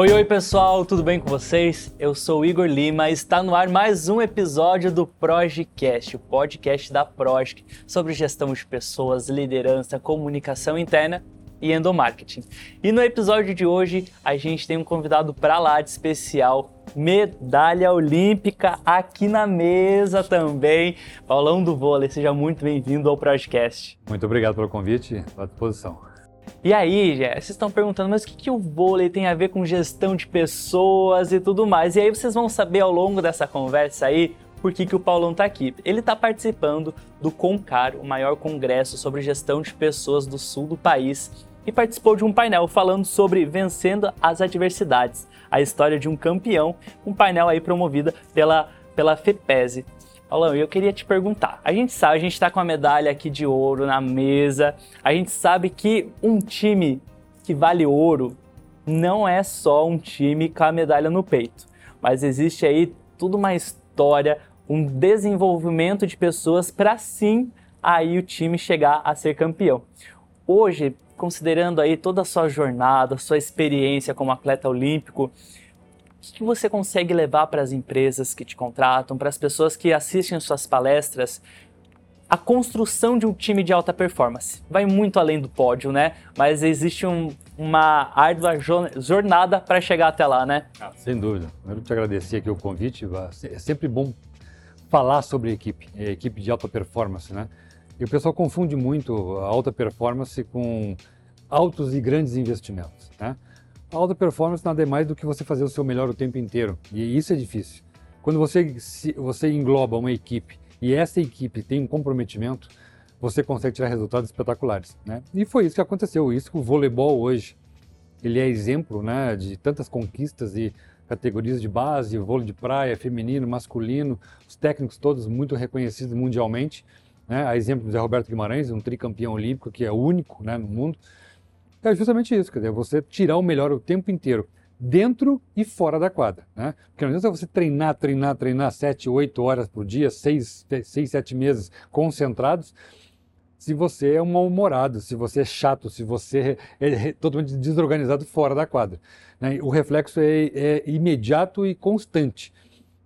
Oi, oi pessoal, tudo bem com vocês? Eu sou Igor Lima e está no ar mais um episódio do Projecast, o podcast da Project sobre gestão de pessoas, liderança, comunicação interna e endomarketing. E no episódio de hoje a gente tem um convidado para lá de especial, medalha olímpica aqui na mesa também, Paulão do Vôlei. Seja muito bem-vindo ao Projecast. Muito obrigado pelo convite, à disposição. E aí, vocês estão perguntando, mas o que, que o vôlei tem a ver com gestão de pessoas e tudo mais? E aí vocês vão saber ao longo dessa conversa aí por que, que o Paulão está aqui. Ele está participando do CONCAR, o maior congresso sobre gestão de pessoas do sul do país, e participou de um painel falando sobre vencendo as adversidades, a história de um campeão, um painel aí promovido pela, pela FEPESE. Paulão, eu queria te perguntar. A gente sabe, a gente está com a medalha aqui de ouro na mesa. A gente sabe que um time que vale ouro não é só um time com a medalha no peito, mas existe aí toda uma história, um desenvolvimento de pessoas para sim aí o time chegar a ser campeão. Hoje, considerando aí toda a sua jornada, sua experiência como atleta olímpico, o que você consegue levar para as empresas que te contratam, para as pessoas que assistem suas palestras? A construção de um time de alta performance vai muito além do pódio, né? Mas existe um, uma árdua jornada para chegar até lá, né? Ah, sem dúvida. Quero te agradecer aqui o convite. É sempre bom falar sobre equipe, é equipe de alta performance, né? E o pessoal confunde muito a alta performance com altos e grandes investimentos, né? Alta performance nada é mais do que você fazer o seu melhor o tempo inteiro. E isso é difícil. Quando você, se, você engloba uma equipe e essa equipe tem um comprometimento, você consegue tirar resultados espetaculares. Né? E foi isso que aconteceu. Isso que o voleibol hoje ele é exemplo né, de tantas conquistas e categorias de base, vôlei de praia, feminino, masculino, os técnicos todos muito reconhecidos mundialmente. Né? A exemplo do Zé Roberto Guimarães, um tricampeão olímpico que é único né, no mundo. É justamente isso, quer dizer, você tirar o melhor o tempo inteiro, dentro e fora da quadra. Né? Porque não adianta você treinar, treinar, treinar sete, oito horas por dia, seis, seis, sete meses concentrados, se você é um mal-humorado, se você é chato, se você é totalmente desorganizado fora da quadra. Né? O reflexo é, é, imediato e constante.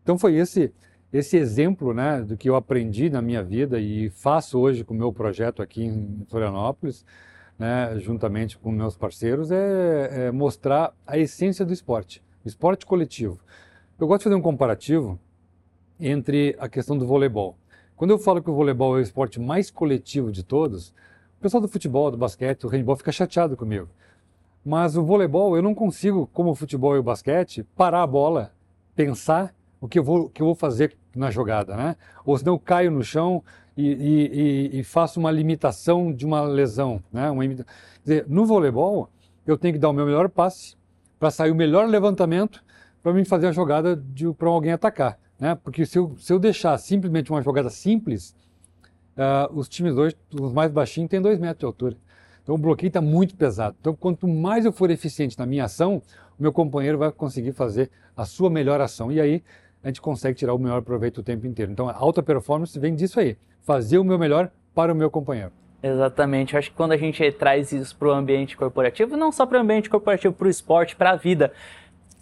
Então foi esse esse exemplo né, do que eu aprendi na minha vida e faço hoje com o meu projeto aqui em Florianópolis, né, juntamente com meus parceiros, é, é, mostrar a essência do esporte, o esporte coletivo. Eu gosto de fazer um comparativo entre a questão do voleibol. Quando eu falo que o voleibol é o esporte mais coletivo de todos, o pessoal do futebol, do basquete, do handball fica chateado comigo. Mas o voleibol, eu não consigo, como o futebol e o basquete, parar a bola, pensar o que eu vou, que eu vou fazer na jogada, né? Ou senão eu caio no chão, e, e, e, faço uma limitação de uma lesão. Né? Uma Quer dizer, no voleibol, eu tenho que dar o meu melhor passe para sair o melhor levantamento para mim fazer a jogada para alguém atacar. Né? Porque se eu, se eu deixar simplesmente uma jogada simples, uh, os times hoje, os mais baixinhos, têm dois metros de altura. Então o bloqueio está muito pesado. Então quanto mais eu for eficiente na minha ação, o meu companheiro vai conseguir fazer a sua melhor ação. E aí a gente consegue tirar o melhor proveito o tempo inteiro. Então a alta performance vem disso aí fazer o meu melhor para o meu companheiro. Exatamente. Eu acho que quando a gente traz isso para o ambiente corporativo, não só para o ambiente corporativo, para o esporte, para a vida,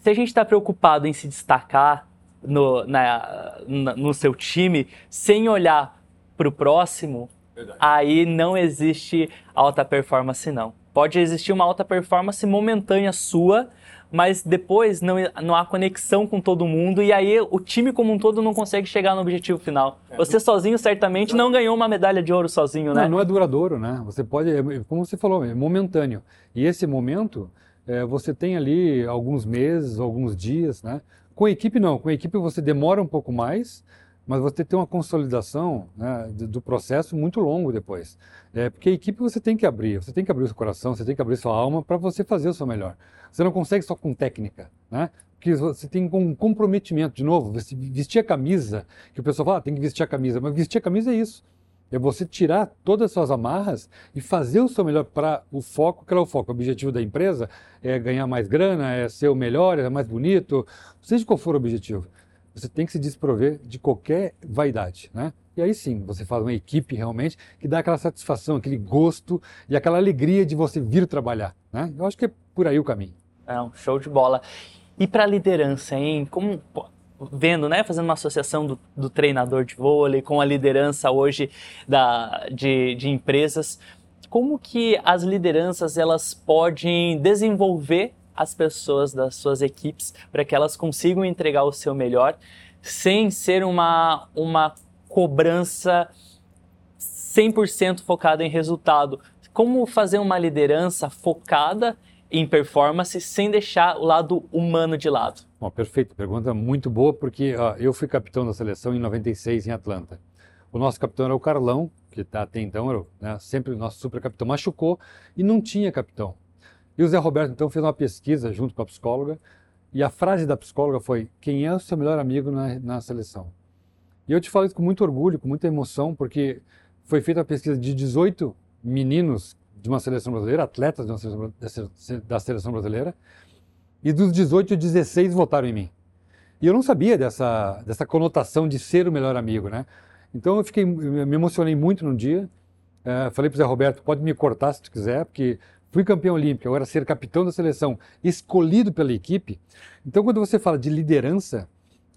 se a gente está preocupado em se destacar no, na, no seu time, sem olhar para o próximo, Verdade. aí não existe alta performance, não. Pode existir uma alta performance momentânea sua, mas depois não, não há conexão com todo mundo e aí o time como um todo não consegue chegar no objetivo final. É, você sozinho certamente não ganhou uma medalha de ouro sozinho, né? Não, não é duradouro, né? Você pode, é, como você falou, é momentâneo. E esse momento, é, você tem ali alguns meses, alguns dias, né? Com a equipe não, com a equipe você demora um pouco mais, mas você tem uma consolidação né, do processo muito longo depois. É, porque a equipe você tem que abrir, você tem que abrir o seu coração, você tem que abrir sua alma para você fazer o seu melhor. Você não consegue só com técnica, né? Porque você tem um comprometimento, de novo, vestir a camisa, que o pessoal fala, ah, tem que vestir a camisa, mas vestir a camisa é isso. É você tirar todas as suas amarras e fazer o seu melhor para o foco, que é o foco. O objetivo da empresa é ganhar mais grana, é ser o melhor, é mais bonito, seja qual for o objetivo. Você tem que se desprover de qualquer vaidade, né? E aí sim, você faz uma equipe realmente que dá aquela satisfação, aquele gosto e aquela alegria de você vir trabalhar, né? Eu acho que é por aí o caminho. É um show de bola. E para liderança, hein? Como vendo, né, fazendo uma associação do, do, treinador de vôlei com a liderança hoje da, de, de empresas, como que as lideranças elas podem desenvolver as pessoas das suas equipes para que elas consigam entregar o seu melhor sem ser uma, uma cobrança 100% focada em resultado. Como fazer uma liderança focada em performance sem deixar o lado humano de lado? Bom, perfeito, pergunta muito boa, porque eu fui capitão da seleção em 96 em Atlanta. O nosso capitão era o Carlão, que tá, até então era né, sempre o nosso super capitão, machucou e não tinha capitão. E o Zé Roberto então fez uma pesquisa junto com a psicóloga e a frase da psicóloga foi: Quem é o seu melhor amigo na, na seleção? E eu te falo isso com muito orgulho, com muita emoção, porque foi feita a pesquisa de 18 meninos de uma seleção brasileira, atletas seleção, da seleção brasileira, e dos 18, 16 votaram em mim. E eu não sabia dessa, dessa conotação de ser o melhor amigo, né? Então eu fiquei, me emocionei muito no dia. É, falei para o Zé Roberto, pode me cortar se tu quiser, porque fui campeão olímpico, agora ser capitão da seleção, escolhido pela equipe. Então quando você fala de liderança,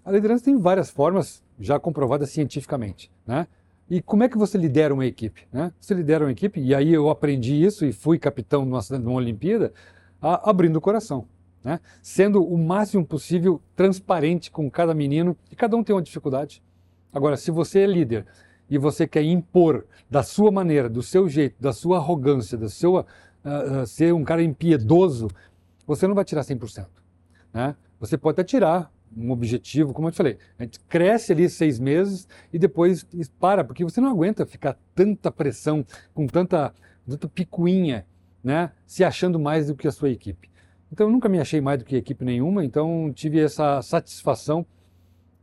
a liderança tem várias formas já comprovadas cientificamente, né? E como é que você lidera uma equipe? Né? Você lidera uma equipe, e aí eu aprendi isso e fui capitão numa, numa Olimpíada, a, abrindo o coração. Né? Sendo o máximo possível transparente com cada menino, e cada um tem uma dificuldade. Agora, se você é líder e você quer impor da sua maneira, do seu jeito, da sua arrogância, da sua uh, uh, ser um cara impiedoso, você não vai tirar 100%. Né? Você pode até tirar um objetivo, como eu te falei, a gente cresce ali seis meses e depois para, porque você não aguenta ficar tanta pressão, com tanta, tanta picuinha, né, se achando mais do que a sua equipe. Então eu nunca me achei mais do que equipe nenhuma, então tive essa satisfação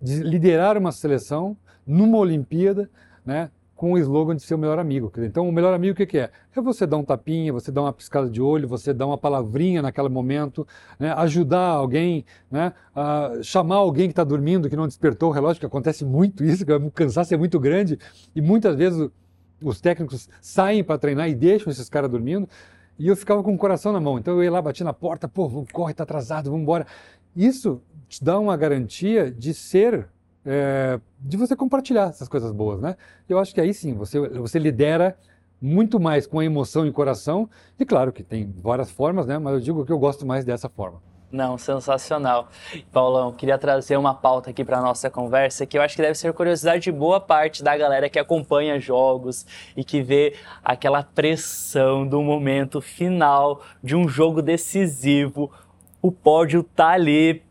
de liderar uma seleção numa Olimpíada, né, com o slogan de ser o melhor amigo. Então, o melhor amigo o que, é? É você dar um tapinha, você dar uma piscada de olho, você dar uma palavrinha naquele momento, né? ajudar alguém, né? chamar alguém que está dormindo, que não despertou o relógio, que acontece muito isso, que o cansaço é muito grande e muitas vezes os técnicos saem para treinar e deixam esses caras dormindo. E eu ficava com o coração na mão. Então eu ia lá, bati na porta, pô, corre, está atrasado, vamos embora. Isso te dá uma garantia de ser é, de você compartilhar essas coisas boas, né? Eu acho que aí sim, você, você lidera muito mais com a emoção e coração, e claro que tem várias formas, né? Mas eu digo que eu gosto mais dessa forma. Não, sensacional. Paulão, queria trazer uma pauta aqui para nossa conversa que eu acho que deve ser curiosidade de boa parte da galera que acompanha jogos e que vê aquela pressão do momento final de um jogo decisivo. O pódio tá ali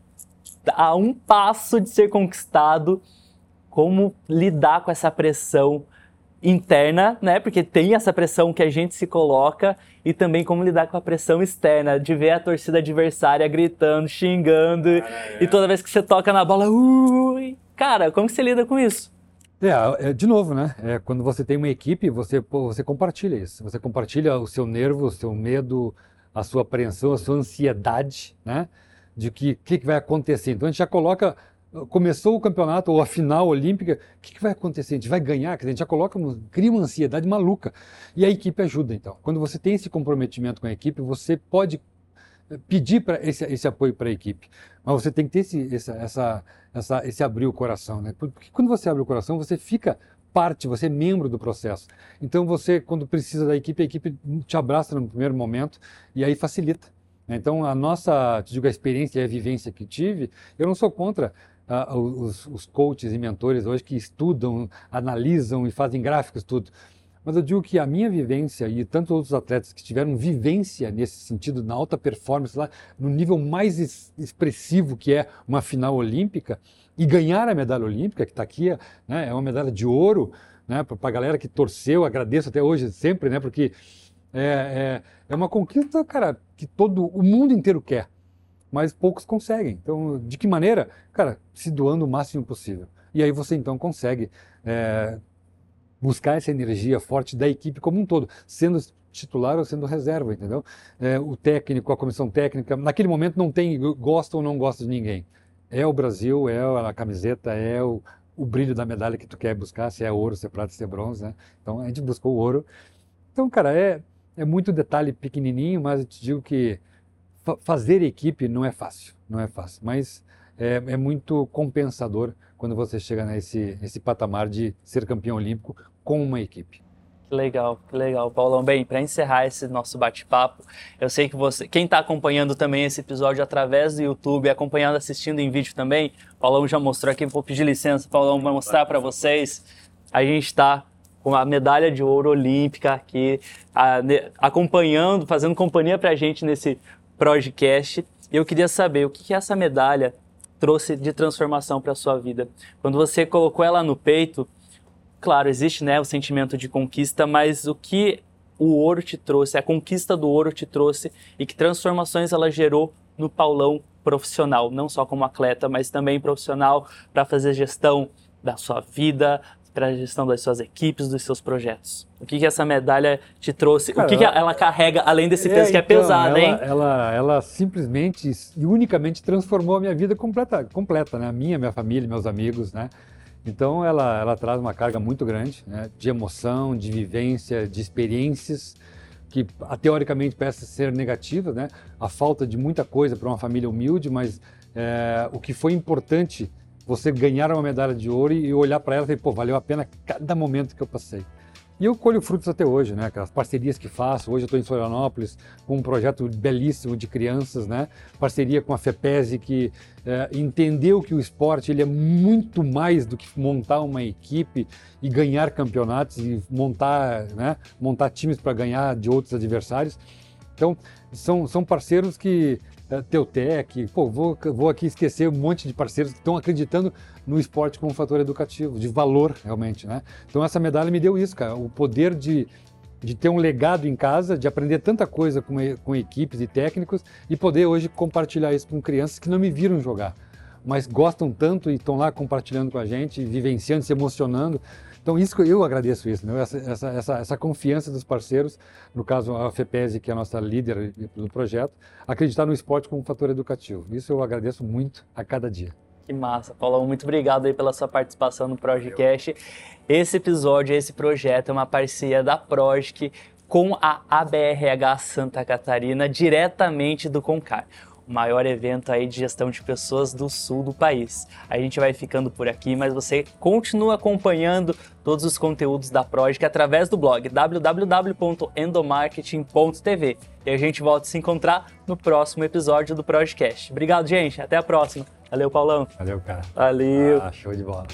a um passo de ser conquistado, como lidar com essa pressão interna, né? Porque tem essa pressão que a gente se coloca e também como lidar com a pressão externa, de ver a torcida adversária gritando, xingando e toda vez que você toca na bola, ui! Cara, como que você lida com isso? É, é, de novo, né? É, quando você tem uma equipe, você, pô, você compartilha isso. Você compartilha o seu nervo, o seu medo, a sua apreensão, a sua ansiedade, né? De que que, que vai acontecer. Então a gente já coloca começou o campeonato ou a final olímpica, o que, que, vai acontecer? A gente vai ganhar? A gente já coloca, cria uma ansiedade maluca. E a equipe ajuda, então. Quando você tem esse comprometimento com a equipe, você pode eh, pedir para esse, esse, apoio para a equipe. Mas você tem que ter esse, essa, essa, essa, esse abrir o coração, né? Porque quando você abre o coração, você fica parte, você é membro do processo. Então você, quando precisa da equipe, a equipe te abraça no primeiro momento e aí facilita. Então, a nossa, te digo, a experiência e a vivência que tive, eu não sou contra uh, os, os, coaches e mentores hoje que estudam, analisam e fazem gráficos, tudo. Mas eu digo que a minha vivência e tantos outros atletas que tiveram vivência nesse sentido, na alta performance, lá no nível mais expressivo que é uma final olímpica, e ganhar a medalha olímpica, que está aqui, né, é uma medalha de ouro, né, para a galera que torceu, agradeço até hoje sempre, né, porque é, é, é uma conquista, cara, que todo o mundo inteiro quer, mas poucos conseguem. Então, de que maneira? Cara, se doando o máximo possível. E aí você então consegue é, buscar essa energia forte da equipe como um todo, sendo titular ou sendo reserva, entendeu? É, o técnico, a comissão técnica, naquele momento não tem gosta ou não gosta de ninguém. É o Brasil, é a camiseta, é o, o brilho da medalha que tu quer buscar, se é ouro, se é prata, se é bronze, né? Então a gente buscou o ouro. Então, cara, é, é muito detalhe pequenininho, mas eu te digo que fa fazer equipe não é fácil, não é fácil, mas é, é muito compensador quando você chega nesse, nesse patamar de ser campeão olímpico com uma equipe. Que legal, que legal, Paulão. Bem, para encerrar esse nosso bate-papo, eu sei que você, quem está acompanhando também esse episódio através do YouTube, acompanhando, assistindo em vídeo também, Paulão já mostrou aqui, vou pedir licença, Paulão, vai mostrar para vocês. A gente está com a medalha de ouro olímpica aqui, a, acompanhando, fazendo companhia para a gente nesse podcast. Eu queria saber o que, que essa medalha trouxe de transformação para a sua vida. Quando você colocou ela no peito, claro, existe né, o sentimento de conquista, mas o que o ouro te trouxe, a conquista do ouro te trouxe e que transformações ela gerou no Paulão profissional, não só como atleta, mas também profissional para fazer gestão da sua vida, para a gestão das suas equipes, dos seus projetos? O que, que essa medalha te trouxe? Cara, o que, que ela carrega além desse peso é, que é então, pesado, ela, hein? Ela, ela simplesmente e unicamente transformou a minha vida completa, completa, né? A minha, minha família, meus amigos, né? Então ela, ela traz uma carga muito grande né? de emoção, de vivência, de experiências que teoricamente parecem ser negativas, né? A falta de muita coisa para uma família humilde, mas é, o que foi importante você ganhar uma medalha de ouro e olhar para ela e falar, pô, valeu a pena cada momento que eu passei. E eu colho frutos até hoje, né? Aquelas parcerias que faço. Hoje eu estou em Florianópolis com um projeto belíssimo de crianças, né? Parceria com a FEPESE que é, entendeu que o esporte ele é muito mais do que montar uma equipe e ganhar campeonatos e montar, né? Montar times para ganhar de outros adversários. Então são, são parceiros que é, Teutec, pô, vou, vou aqui esquecer um monte de parceiros que estão acreditando no esporte como fator educativo, de valor realmente, né? Então essa medalha me deu isso, cara, o poder de, de ter um legado em casa, de aprender tanta coisa com, com equipes e técnicos e poder hoje compartilhar isso com crianças que não me viram jogar, mas gostam tanto e estão lá compartilhando com a gente, vivenciando, se emocionando. Então, isso eu agradeço isso, né? essa, essa, essa, essa, confiança dos parceiros, no caso a FEPESE, que é a nossa líder do projeto, acreditar no esporte como um fator educativo. Isso eu agradeço muito a cada dia. Que massa, Paulão. Muito obrigado aí pela sua participação no Projecast. Esse episódio, esse projeto é uma parceria da Projec com a ABRH Santa Catarina, diretamente do Concar maior evento aí de gestão de pessoas do sul do país. A gente vai ficando por aqui, mas você continua acompanhando todos os conteúdos da Project através do blog www.endomarketing.tv. E a gente volta a se encontrar no próximo episódio do Projecast. Obrigado, gente. Até a próxima. Valeu, Paulão. Valeu, cara. Valeu. Ah, show de bola.